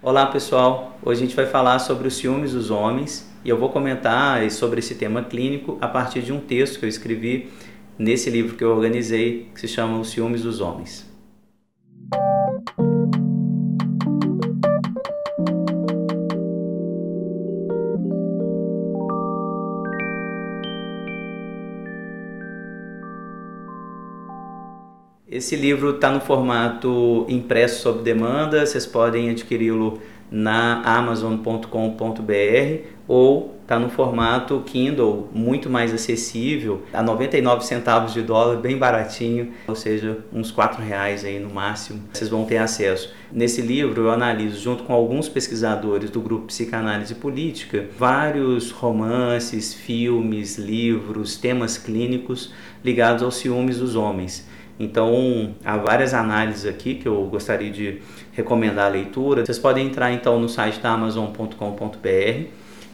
Olá pessoal, hoje a gente vai falar sobre os ciúmes dos homens e eu vou comentar sobre esse tema clínico a partir de um texto que eu escrevi nesse livro que eu organizei que se chama Os Ciúmes dos Homens. Esse livro está no formato impresso sob demanda, vocês podem adquiri-lo na amazon.com.br ou está no formato Kindle, muito mais acessível, a 99 centavos de dólar, bem baratinho, ou seja, uns 4 reais aí no máximo, vocês vão ter acesso. Nesse livro eu analiso, junto com alguns pesquisadores do grupo Psicanálise Política, vários romances, filmes, livros, temas clínicos ligados aos ciúmes dos homens. Então, há várias análises aqui que eu gostaria de recomendar a leitura. Vocês podem entrar então no site da amazon.com.br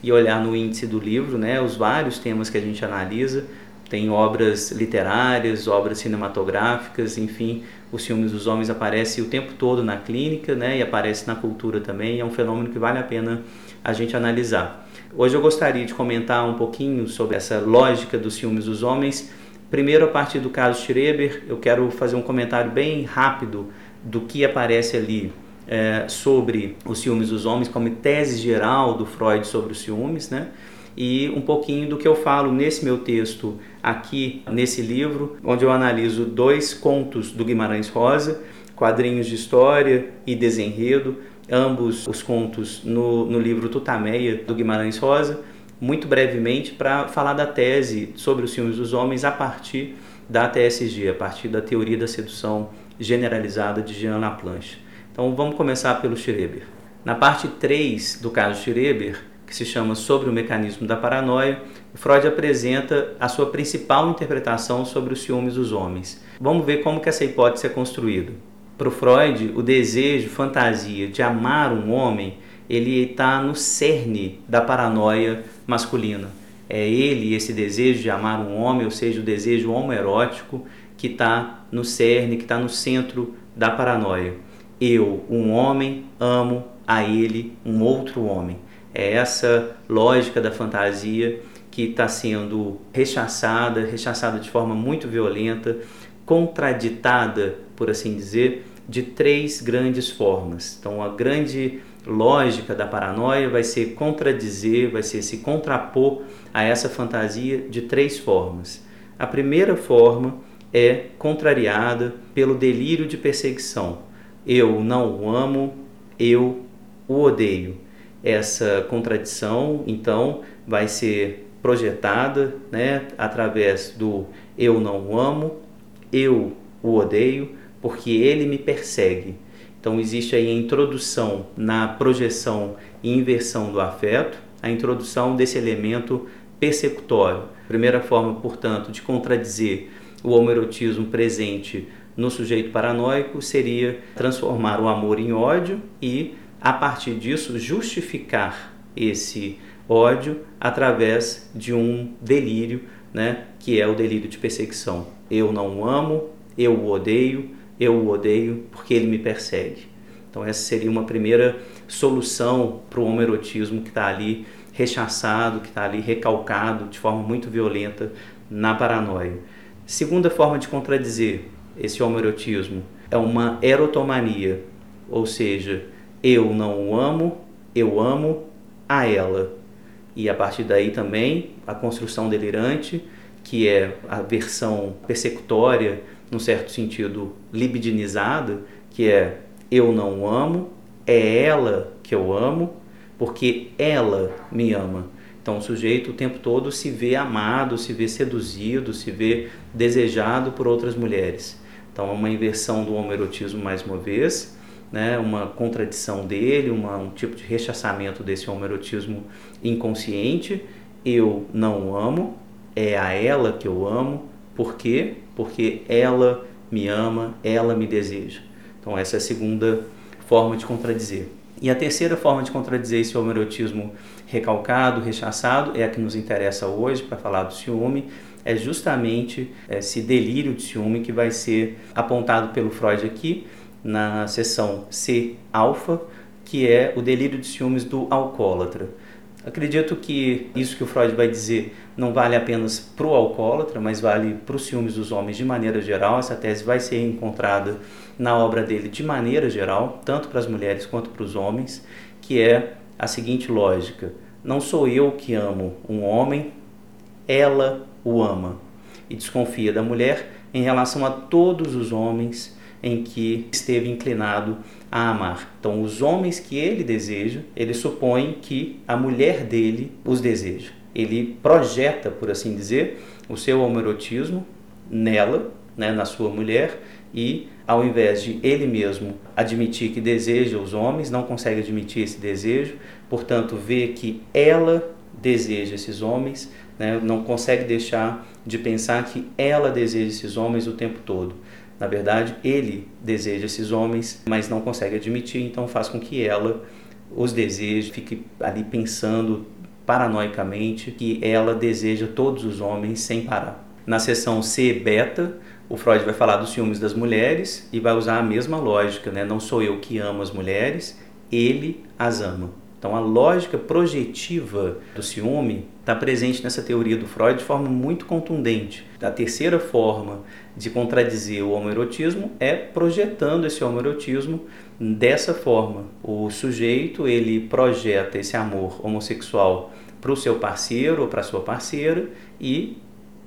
e olhar no índice do livro, né, os vários temas que a gente analisa. Tem obras literárias, obras cinematográficas, enfim, os filmes dos homens aparecem o tempo todo na clínica, né, e aparece na cultura também. É um fenômeno que vale a pena a gente analisar. Hoje eu gostaria de comentar um pouquinho sobre essa lógica dos filmes dos homens Primeiro, a partir do caso Schreber, eu quero fazer um comentário bem rápido do que aparece ali é, sobre os ciúmes dos homens, como tese geral do Freud sobre os ciúmes, né? E um pouquinho do que eu falo nesse meu texto aqui, nesse livro, onde eu analiso dois contos do Guimarães Rosa, quadrinhos de história e desenredo, ambos os contos no, no livro Tutameia do Guimarães Rosa muito brevemente para falar da tese sobre os filmes dos homens a partir da TSG, a partir da teoria da sedução generalizada de Jean Laplanche. Então vamos começar pelo Schreber. Na parte 3 do caso Schreber, que se chama Sobre o Mecanismo da Paranoia, Freud apresenta a sua principal interpretação sobre os ciúmes dos homens. Vamos ver como que essa hipótese é construída. Para o Freud, o desejo, fantasia de amar um homem ele está no cerne da paranoia masculina. É ele, esse desejo de amar um homem, ou seja, o desejo homoerótico, que está no cerne, que está no centro da paranoia. Eu, um homem, amo a ele, um outro homem. É essa lógica da fantasia que está sendo rechaçada, rechaçada de forma muito violenta, contraditada, por assim dizer, de três grandes formas. Então, a grande lógica da paranoia vai ser contradizer, vai ser se contrapor a essa fantasia de três formas. A primeira forma é contrariada pelo delírio de perseguição. Eu não o amo, eu o odeio. Essa contradição, então, vai ser projetada né, através do eu não o amo, eu o odeio, porque ele me persegue. Então existe aí a introdução na projeção e inversão do afeto, a introdução desse elemento persecutório. Primeira forma, portanto, de contradizer o homoerotismo presente no sujeito paranoico seria transformar o amor em ódio e, a partir disso, justificar esse ódio através de um delírio, né, que é o delírio de perseguição. Eu não o amo, eu o odeio, eu o odeio porque ele me persegue. Então essa seria uma primeira solução para o homoerotismo que está ali rechaçado, que está ali recalcado de forma muito violenta na paranoia. Segunda forma de contradizer esse homoerotismo é uma erotomania, ou seja, eu não o amo, eu amo a ela. E a partir daí também a construção delirante, que é a versão persecutória num certo sentido, libidinizada, que é eu não amo, é ela que eu amo, porque ela me ama. Então o sujeito o tempo todo se vê amado, se vê seduzido, se vê desejado por outras mulheres. Então é uma inversão do homoerotismo mais uma vez, né, uma contradição dele, uma, um tipo de rechaçamento desse homoerotismo inconsciente. Eu não amo, é a ela que eu amo, por quê? Porque ela me ama, ela me deseja. Então essa é a segunda forma de contradizer. E a terceira forma de contradizer esse homoerotismo recalcado, rechaçado, é a que nos interessa hoje para falar do ciúme, é justamente esse delírio de ciúme que vai ser apontado pelo Freud aqui na seção C alfa, que é o delírio de ciúmes do alcoólatra. Acredito que isso que o Freud vai dizer não vale apenas para o alcoólatra, mas vale para os ciúmes dos homens de maneira geral. Essa tese vai ser encontrada na obra dele de maneira geral, tanto para as mulheres quanto para os homens, que é a seguinte lógica: não sou eu que amo um homem, ela o ama. E desconfia da mulher em relação a todos os homens em que esteve inclinado a amar. Então, os homens que ele deseja, ele supõe que a mulher dele os deseja. Ele projeta, por assim dizer, o seu homoerotismo nela, né, na sua mulher, e ao invés de ele mesmo admitir que deseja os homens, não consegue admitir esse desejo, portanto, vê que ela deseja esses homens, né, não consegue deixar de pensar que ela deseja esses homens o tempo todo. Na verdade, ele deseja esses homens, mas não consegue admitir, então faz com que ela os deseje, fique ali pensando paranoicamente que ela deseja todos os homens sem parar. Na seção C beta, o Freud vai falar dos ciúmes das mulheres e vai usar a mesma lógica, né? Não sou eu que amo as mulheres, ele as ama. Então a lógica projetiva do ciúme está presente nessa teoria do Freud de forma muito contundente. A terceira forma de contradizer o homoerotismo é projetando esse homoerotismo dessa forma. O sujeito ele projeta esse amor homossexual para o seu parceiro ou para sua parceira e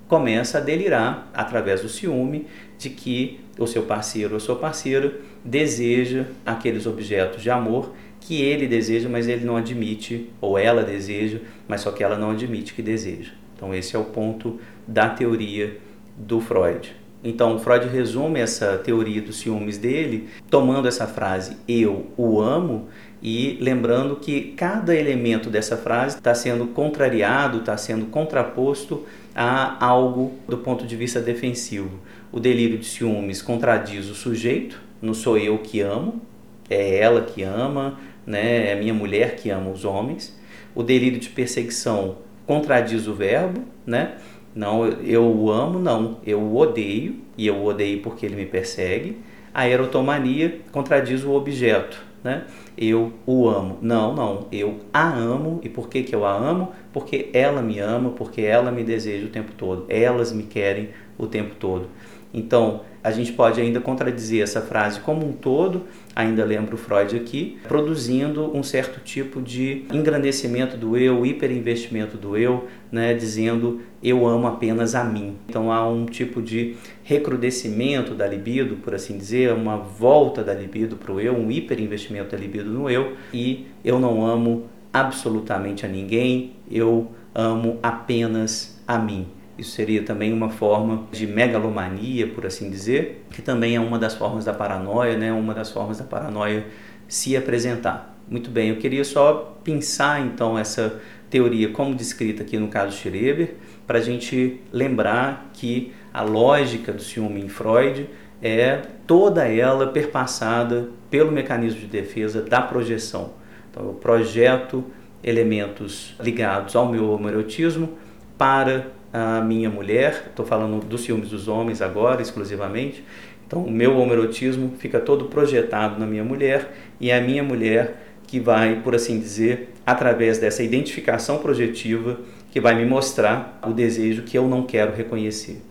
começa a delirar através do ciúme de que o seu parceiro ou sua parceira deseja aqueles objetos de amor que ele deseja, mas ele não admite, ou ela deseja, mas só que ela não admite que deseja. Então esse é o ponto da teoria do Freud. Então Freud resume essa teoria dos ciúmes dele tomando essa frase eu o amo e lembrando que cada elemento dessa frase está sendo contrariado, está sendo contraposto a algo do ponto de vista defensivo. O delírio de ciúmes contradiz o sujeito, não sou eu que amo, é ela que ama, né? é a minha mulher que ama os homens. O delírio de perseguição contradiz o verbo, né? Não, eu o amo, não, eu o odeio, e eu o odeio porque ele me persegue. A erotomania contradiz o objeto, né? Eu o amo. Não, não, eu a amo. E por que, que eu a amo? Porque ela me ama, porque ela me deseja o tempo todo. Elas me querem o tempo todo. Então, a gente pode ainda contradizer essa frase como um todo, ainda lembro Freud aqui, produzindo um certo tipo de engrandecimento do eu, hiperinvestimento do eu, né, dizendo eu amo apenas a mim. Então há um tipo de recrudescimento da libido, por assim dizer, uma volta da libido para o eu, um hiperinvestimento da libido no eu, e eu não amo absolutamente a ninguém, eu amo apenas a mim. Isso seria também uma forma de megalomania, por assim dizer, que também é uma das formas da paranoia, né? uma das formas da paranoia se apresentar. Muito bem, eu queria só pensar então essa teoria como descrita aqui no caso Schreber, para a gente lembrar que a lógica do ciúme em Freud é toda ela perpassada pelo mecanismo de defesa da projeção. Então eu projeto elementos ligados ao meu homoerotismo para a minha mulher, estou falando dos ciúmes dos homens agora exclusivamente, então o meu homoerotismo fica todo projetado na minha mulher e é a minha mulher que vai, por assim dizer, através dessa identificação projetiva, que vai me mostrar o desejo que eu não quero reconhecer.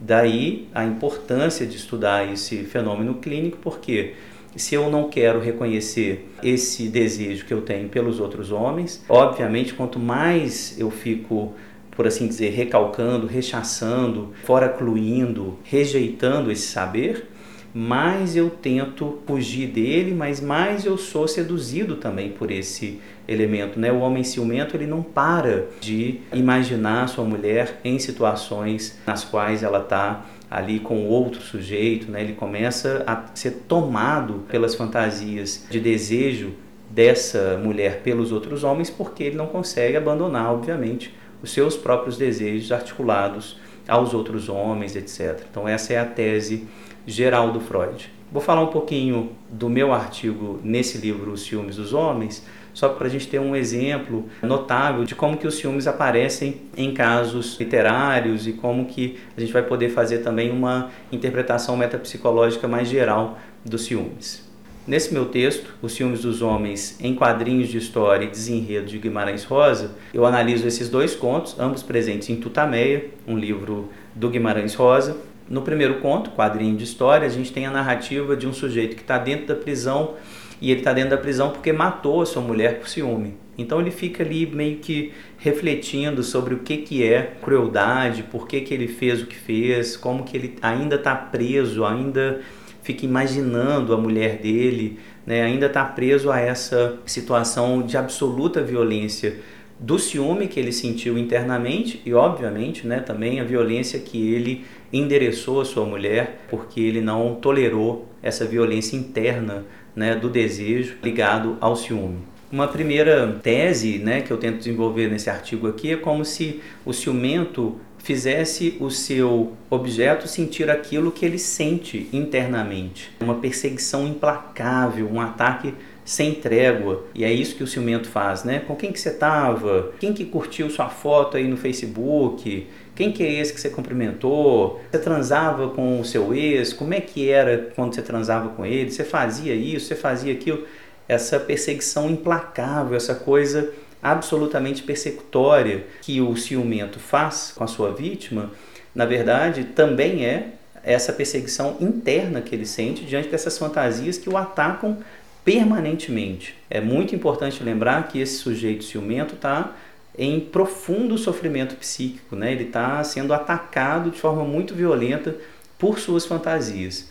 Daí a importância de estudar esse fenômeno clínico, porque se eu não quero reconhecer esse desejo que eu tenho pelos outros homens, obviamente, quanto mais eu fico por assim dizer, recalcando, rechaçando, foracluindo, rejeitando esse saber, mais eu tento fugir dele, mas mais eu sou seduzido também por esse elemento, né? O homem ciumento, ele não para de imaginar sua mulher em situações nas quais ela está ali com outro sujeito, né? Ele começa a ser tomado pelas fantasias de desejo dessa mulher pelos outros homens, porque ele não consegue abandonar, obviamente, os seus próprios desejos articulados aos outros homens, etc. Então, essa é a tese geral do Freud. Vou falar um pouquinho do meu artigo nesse livro, Os Ciúmes dos Homens, só para a gente ter um exemplo notável de como que os ciúmes aparecem em casos literários e como que a gente vai poder fazer também uma interpretação metapsicológica mais geral dos ciúmes. Nesse meu texto, Os Ciúmes dos Homens em Quadrinhos de História e Desenredo de Guimarães Rosa, eu analiso esses dois contos, ambos presentes em Tutameia, um livro do Guimarães Rosa. No primeiro conto, Quadrinho de História, a gente tem a narrativa de um sujeito que está dentro da prisão e ele está dentro da prisão porque matou a sua mulher por ciúme. Então ele fica ali meio que refletindo sobre o que, que é crueldade, por que, que ele fez o que fez, como que ele ainda está preso, ainda fica imaginando a mulher dele, né, ainda está preso a essa situação de absoluta violência do ciúme que ele sentiu internamente e, obviamente, né, também a violência que ele endereçou à sua mulher, porque ele não tolerou essa violência interna né, do desejo ligado ao ciúme. Uma primeira tese né, que eu tento desenvolver nesse artigo aqui é como se o ciumento fizesse o seu objeto sentir aquilo que ele sente internamente. Uma perseguição implacável, um ataque sem trégua. E é isso que o ciumento faz, né? Com quem que você estava? Quem que curtiu sua foto aí no Facebook? Quem que é esse que você cumprimentou? Você transava com o seu ex? Como é que era quando você transava com ele? Você fazia isso? Você fazia aquilo? Essa perseguição implacável, essa coisa absolutamente persecutória que o ciumento faz com a sua vítima, na verdade, também é essa perseguição interna que ele sente diante dessas fantasias que o atacam permanentemente. É muito importante lembrar que esse sujeito ciumento está em profundo sofrimento psíquico, né? ele está sendo atacado de forma muito violenta por suas fantasias.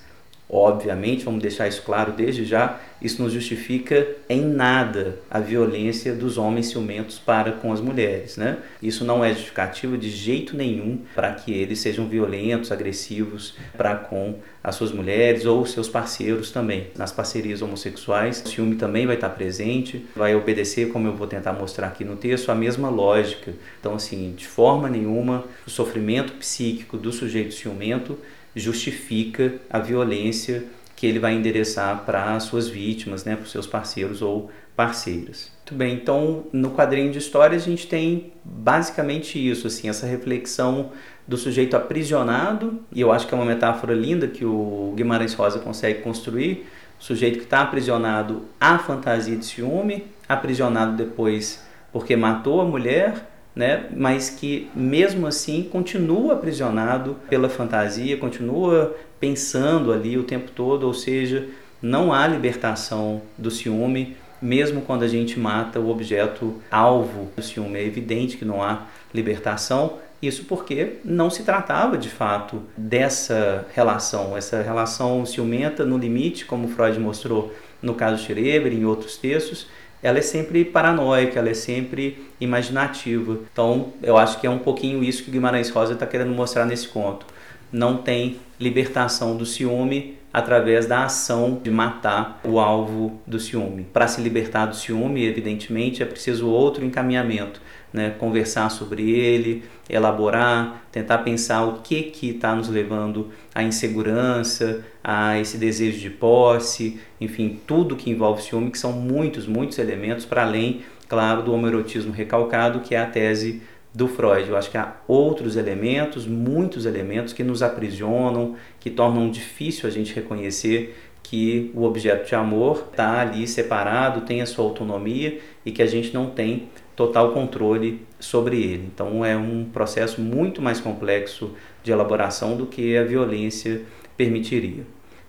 Obviamente, vamos deixar isso claro desde já, isso não justifica em nada a violência dos homens ciumentos para com as mulheres. Né? Isso não é justificativo de jeito nenhum para que eles sejam violentos, agressivos para com as suas mulheres ou seus parceiros também. Nas parcerias homossexuais, o ciúme também vai estar presente, vai obedecer, como eu vou tentar mostrar aqui no texto, a mesma lógica. Então, assim, de forma nenhuma, o sofrimento psíquico do sujeito ciumento justifica a violência que ele vai endereçar para as suas vítimas, né, para os seus parceiros ou parceiras. Muito bem, então no quadrinho de histórias a gente tem basicamente isso, assim, essa reflexão do sujeito aprisionado, e eu acho que é uma metáfora linda que o Guimarães Rosa consegue construir, o sujeito que está aprisionado à fantasia de ciúme, aprisionado depois porque matou a mulher, né? mas que mesmo assim continua aprisionado pela fantasia, continua pensando ali o tempo todo, ou seja, não há libertação do ciúme, mesmo quando a gente mata o objeto alvo do ciúme. É evidente que não há libertação, isso porque não se tratava de fato dessa relação, essa relação ciumenta no limite, como Freud mostrou no caso Schreber e em outros textos, ela é sempre paranoica, ela é sempre imaginativa. Então, eu acho que é um pouquinho isso que Guimarães Rosa está querendo mostrar nesse conto. Não tem libertação do ciúme através da ação de matar o alvo do ciúme. Para se libertar do ciúme, evidentemente, é preciso outro encaminhamento, né? conversar sobre ele, elaborar, tentar pensar o que que está nos levando à insegurança, a esse desejo de posse, enfim, tudo que envolve ciúme, que são muitos, muitos elementos para além, claro, do homoerotismo recalcado, que é a tese do Freud. Eu acho que há outros elementos, muitos elementos que nos aprisionam, que tornam difícil a gente reconhecer que o objeto de amor está ali separado, tem a sua autonomia e que a gente não tem total controle sobre ele. Então é um processo muito mais complexo de elaboração do que a violência permitiria.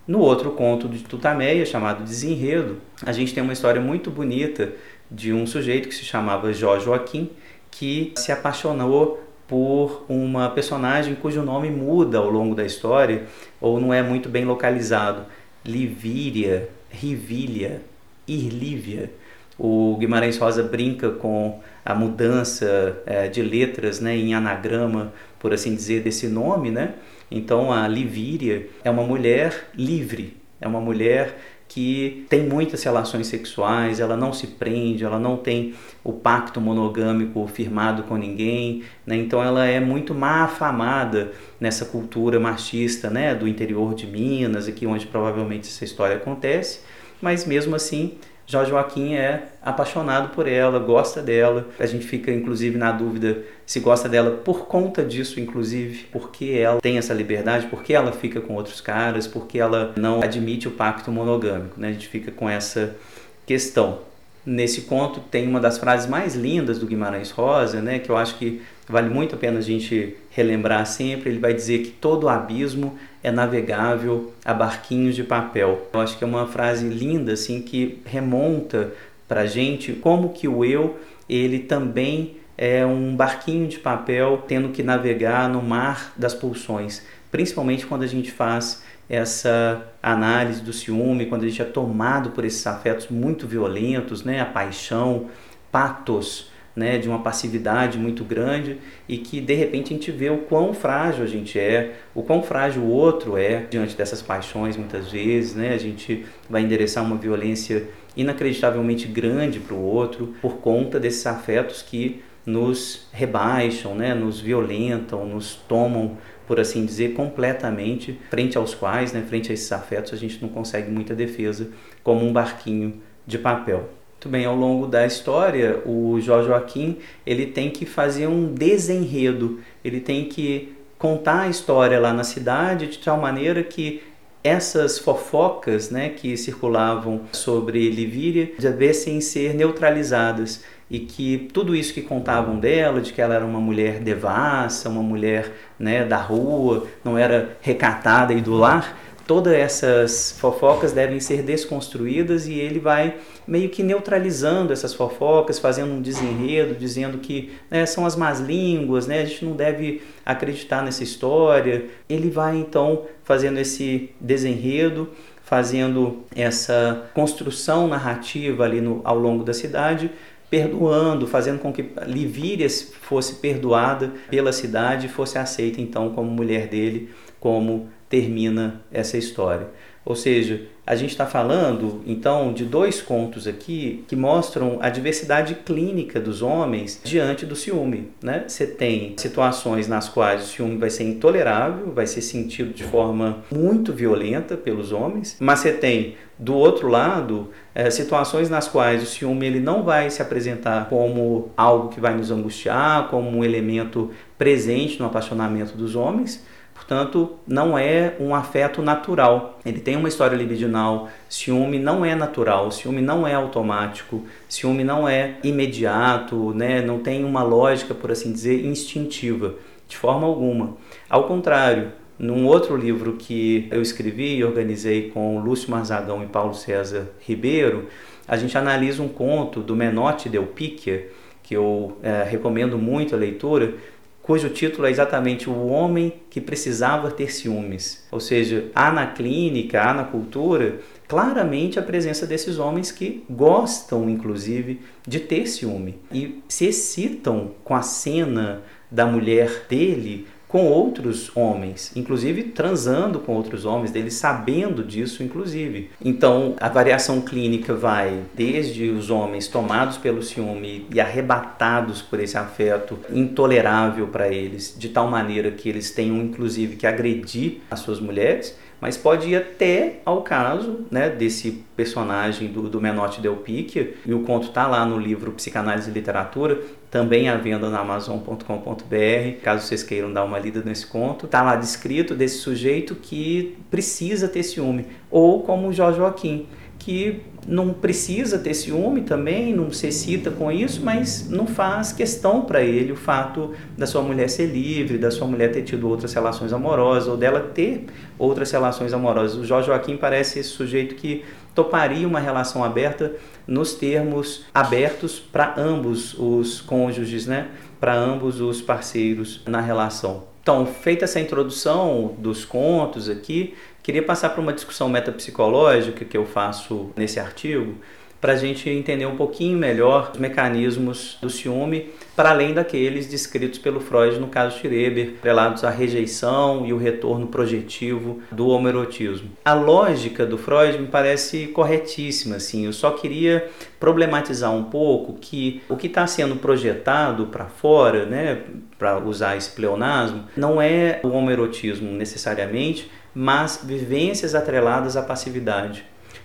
No outro conto de Tutameia, chamado Desenredo, a gente tem uma história muito bonita de um sujeito que se chamava Jó Joaquim, que se apaixonou por uma personagem cujo nome muda ao longo da história ou não é muito bem localizado. Livíria, Rivília, Irlívia. O Guimarães Rosa brinca com a mudança é, de letras né, em anagrama, por assim dizer, desse nome. Né? Então a Livíria é uma mulher livre, é uma mulher que tem muitas relações sexuais, ela não se prende, ela não tem o pacto monogâmico firmado com ninguém, né? então ela é muito má afamada nessa cultura machista né? do interior de Minas, aqui onde provavelmente essa história acontece, mas mesmo assim Jorge Joaquim é apaixonado por ela, gosta dela. A gente fica, inclusive, na dúvida se gosta dela por conta disso, inclusive, porque ela tem essa liberdade, porque ela fica com outros caras, porque ela não admite o pacto monogâmico. Né? A gente fica com essa questão. Nesse conto tem uma das frases mais lindas do Guimarães Rosa, né, que eu acho que vale muito a pena a gente relembrar sempre. Ele vai dizer que todo abismo é navegável a barquinhos de papel. Eu acho que é uma frase linda assim que remonta para gente como que o eu ele também é um barquinho de papel tendo que navegar no mar das pulsões, principalmente quando a gente faz essa análise do ciúme, quando a gente é tomado por esses afetos muito violentos, né, a paixão, patos, né, de uma passividade muito grande e que de repente a gente vê o quão frágil a gente é, o quão frágil o outro é diante dessas paixões muitas vezes, né? A gente vai endereçar uma violência inacreditavelmente grande para o outro por conta desses afetos que nos rebaixam, né, nos violentam, nos tomam por assim dizer, completamente, frente aos quais, né, frente a esses afetos, a gente não consegue muita defesa, como um barquinho de papel. Muito bem, ao longo da história, o Jorge Joaquim ele tem que fazer um desenredo, ele tem que contar a história lá na cidade de tal maneira que essas fofocas né, que circulavam sobre Livíria devessem ser neutralizadas e que tudo isso que contavam dela, de que ela era uma mulher devassa, uma mulher né, da rua, não era recatada e do lar, todas essas fofocas devem ser desconstruídas e ele vai meio que neutralizando essas fofocas, fazendo um desenredo, dizendo que né, são as más línguas, né, a gente não deve acreditar nessa história. Ele vai então fazendo esse desenredo, fazendo essa construção narrativa ali no, ao longo da cidade, perdoando, fazendo com que Livíria fosse perdoada pela cidade e fosse aceita então como mulher dele, como termina essa história. Ou seja, a gente está falando então de dois contos aqui que mostram a diversidade clínica dos homens diante do ciúme. Né? Você tem situações nas quais o ciúme vai ser intolerável, vai ser sentido de forma muito violenta pelos homens, mas você tem do outro lado é, situações nas quais o ciúme ele não vai se apresentar como algo que vai nos angustiar, como um elemento presente no apaixonamento dos homens, Portanto, não é um afeto natural. Ele tem uma história libidinal. Ciúme não é natural, ciúme não é automático, ciúme não é imediato, né? não tem uma lógica, por assim dizer, instintiva, de forma alguma. Ao contrário, num outro livro que eu escrevi e organizei com Lúcio Marzagão e Paulo César Ribeiro, a gente analisa um conto do Menotti Del Picchia, que eu é, recomendo muito a leitura, cujo título é exatamente O Homem que Precisava Ter Ciúmes. Ou seja, há na clínica, há na cultura, claramente a presença desses homens que gostam, inclusive, de ter ciúme e se excitam com a cena da mulher dele com outros homens, inclusive transando com outros homens, dele sabendo disso, inclusive. Então, a variação clínica vai desde os homens tomados pelo ciúme e arrebatados por esse afeto intolerável para eles, de tal maneira que eles tenham, inclusive, que agredir as suas mulheres, mas pode ir até ao caso né, desse personagem do, do Menotti Del Picchia, e o conto está lá no livro Psicanálise e Literatura, também à venda na amazon.com.br, caso vocês queiram dar uma lida nesse conto. Está lá descrito desse sujeito que precisa ter ciúme, ou como o Jorge Joaquim, que não precisa ter ciúme também, não se excita com isso, mas não faz questão para ele o fato da sua mulher ser livre, da sua mulher ter tido outras relações amorosas ou dela ter outras relações amorosas. O Jorge Joaquim parece esse sujeito que toparia uma relação aberta nos termos abertos para ambos os cônjuges, né? Para ambos os parceiros na relação. Então, feita essa introdução dos contos aqui, queria passar para uma discussão metapsicológica que eu faço nesse artigo, para a gente entender um pouquinho melhor os mecanismos do ciúme, para além daqueles descritos pelo Freud no caso Schreber, relatos à rejeição e o retorno projetivo do homoerotismo. A lógica do Freud me parece corretíssima, assim. Eu só queria problematizar um pouco que o que está sendo projetado para fora, né, para usar esse pleonasmo, não é o homoerotismo necessariamente, mas vivências atreladas à passividade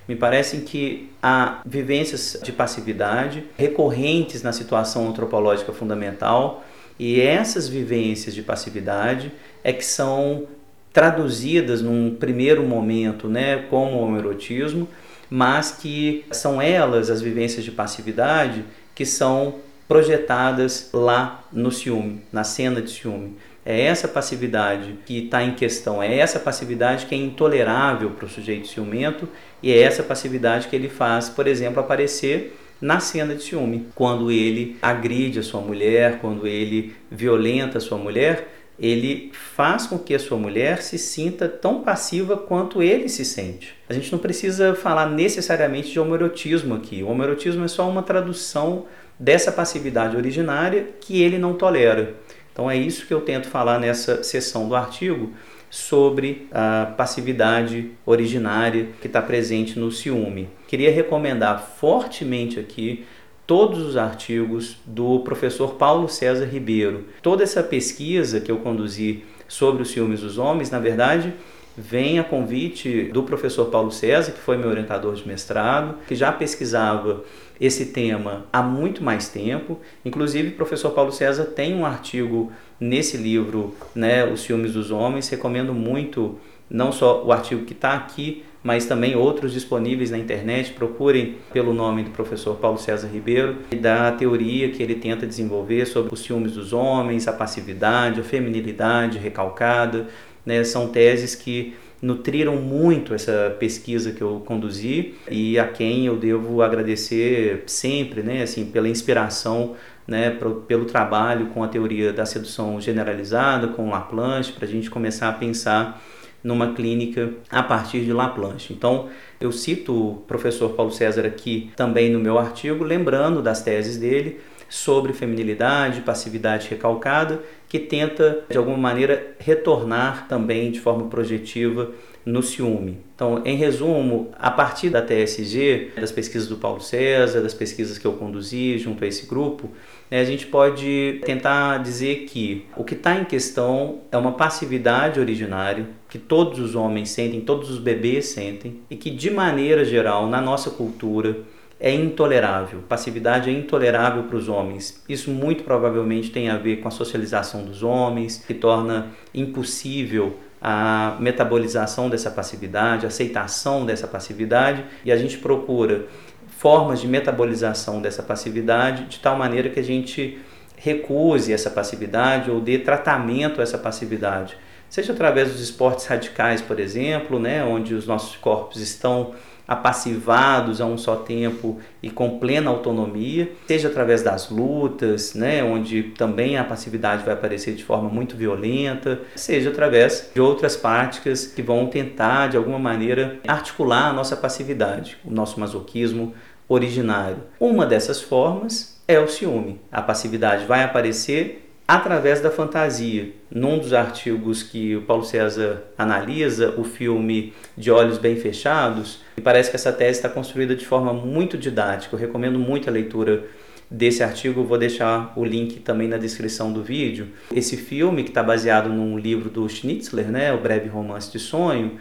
Me parece que há vivências de passividade recorrentes na situação antropológica fundamental e essas vivências de passividade é que são traduzidas num primeiro momento né, como homoerotismo, mas que são elas, as vivências de passividade, que são projetadas lá no ciúme, na cena de ciúme. É essa passividade que está em questão, é essa passividade que é intolerável para o sujeito ciumento e é essa passividade que ele faz, por exemplo, aparecer na cena de ciúme, quando ele agride a sua mulher, quando ele violenta a sua mulher, ele faz com que a sua mulher se sinta tão passiva quanto ele se sente. A gente não precisa falar necessariamente de homoerotismo aqui. O homoerotismo é só uma tradução dessa passividade originária que ele não tolera. Então é isso que eu tento falar nessa sessão do artigo sobre a passividade originária que está presente no ciúme. Queria recomendar fortemente aqui todos os artigos do professor Paulo César Ribeiro. Toda essa pesquisa que eu conduzi sobre os ciúmes dos homens, na verdade, vem a convite do professor Paulo César, que foi meu orientador de mestrado, que já pesquisava esse tema há muito mais tempo. Inclusive, o professor Paulo César tem um artigo nesse livro, né, Os Ciúmes dos Homens. Recomendo muito, não só o artigo que está aqui, mas também outros disponíveis na internet. Procurem pelo nome do professor Paulo César Ribeiro e da teoria que ele tenta desenvolver sobre os ciúmes dos homens, a passividade, a feminilidade recalcada. Né? São teses que nutriram muito essa pesquisa que eu conduzi e a quem eu devo agradecer sempre, né, assim, pela inspiração, né, pro, pelo trabalho com a teoria da sedução generalizada, com Laplanche, para a gente começar a pensar numa clínica a partir de Laplanche. Então, eu cito o professor Paulo César aqui também no meu artigo, lembrando das teses dele sobre feminilidade, passividade recalcada, que tenta de alguma maneira retornar também de forma projetiva no ciúme. Então, em resumo, a partir da TSG, das pesquisas do Paulo César, das pesquisas que eu conduzi junto a esse grupo, né, a gente pode tentar dizer que o que está em questão é uma passividade originária que todos os homens sentem, todos os bebês sentem, e que de maneira geral na nossa cultura é intolerável. Passividade é intolerável para os homens. Isso muito provavelmente tem a ver com a socialização dos homens, que torna impossível a metabolização dessa passividade, a aceitação dessa passividade, e a gente procura formas de metabolização dessa passividade de tal maneira que a gente recuse essa passividade ou dê tratamento a essa passividade. Seja através dos esportes radicais, por exemplo, né, onde os nossos corpos estão apassivados a um só tempo e com plena autonomia, seja através das lutas, né, onde também a passividade vai aparecer de forma muito violenta, seja através de outras práticas que vão tentar de alguma maneira articular a nossa passividade, o nosso masoquismo originário. Uma dessas formas é o ciúme. A passividade vai aparecer através da fantasia. Num dos artigos que o Paulo César analisa, o filme De Olhos Bem Fechados, me parece que essa tese está construída de forma muito didática. Eu recomendo muito a leitura desse artigo, vou deixar o link também na descrição do vídeo. Esse filme, que está baseado num livro do Schnitzler, né, O Breve Romance de Sonho,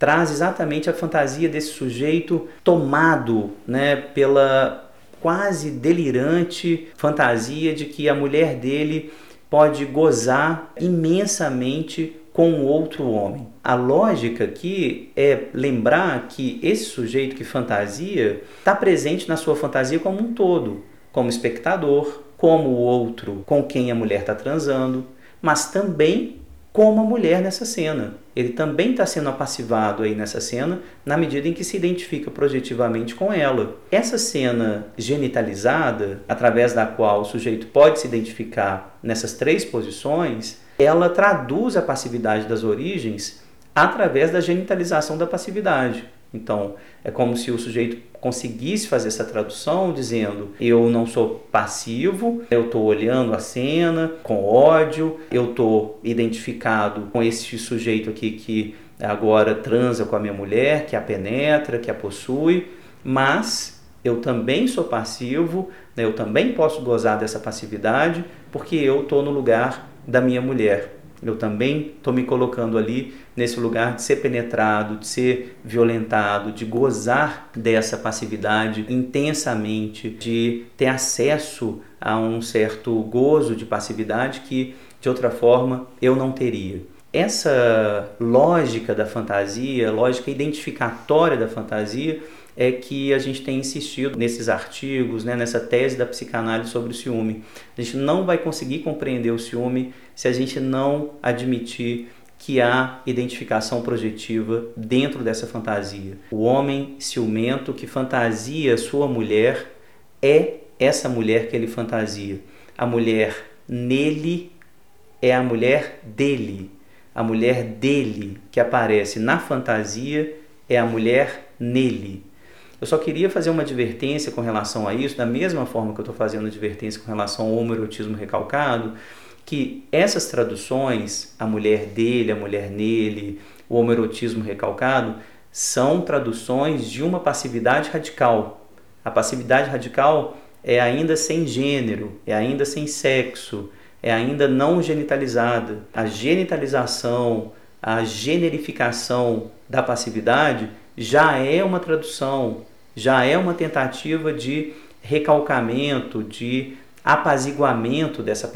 traz exatamente a fantasia desse sujeito tomado né, pela quase delirante fantasia de que a mulher dele pode gozar imensamente com outro homem. A lógica aqui é lembrar que esse sujeito que fantasia está presente na sua fantasia como um todo, como espectador, como o outro com quem a mulher está transando, mas também como a mulher nessa cena. Ele também está sendo apassivado aí nessa cena, na medida em que se identifica projetivamente com ela. Essa cena genitalizada, através da qual o sujeito pode se identificar nessas três posições, ela traduz a passividade das origens através da genitalização da passividade. Então, é como se o sujeito conseguisse fazer essa tradução dizendo: eu não sou passivo, eu estou olhando a cena com ódio, eu estou identificado com esse sujeito aqui que agora transa com a minha mulher, que a penetra, que a possui, mas eu também sou passivo, né, eu também posso gozar dessa passividade porque eu estou no lugar da minha mulher. Eu também estou me colocando ali nesse lugar de ser penetrado, de ser violentado, de gozar dessa passividade intensamente, de ter acesso a um certo gozo de passividade que de outra forma eu não teria. Essa lógica da fantasia, lógica identificatória da fantasia, é que a gente tem insistido nesses artigos, né, nessa tese da psicanálise sobre o ciúme. A gente não vai conseguir compreender o ciúme se a gente não admitir que há identificação projetiva dentro dessa fantasia. O homem ciumento que fantasia sua mulher é essa mulher que ele fantasia. A mulher nele é a mulher dele. A mulher dele que aparece na fantasia é a mulher nele. Eu só queria fazer uma advertência com relação a isso, da mesma forma que eu estou fazendo advertência com relação ao homoerotismo recalcado, que essas traduções, a mulher dele, a mulher nele, o homoerotismo recalcado, são traduções de uma passividade radical. A passividade radical é ainda sem gênero, é ainda sem sexo, é ainda não genitalizada. A genitalização, a generificação da passividade já é uma tradução, já é uma tentativa de recalcamento, de apaziguamento dessa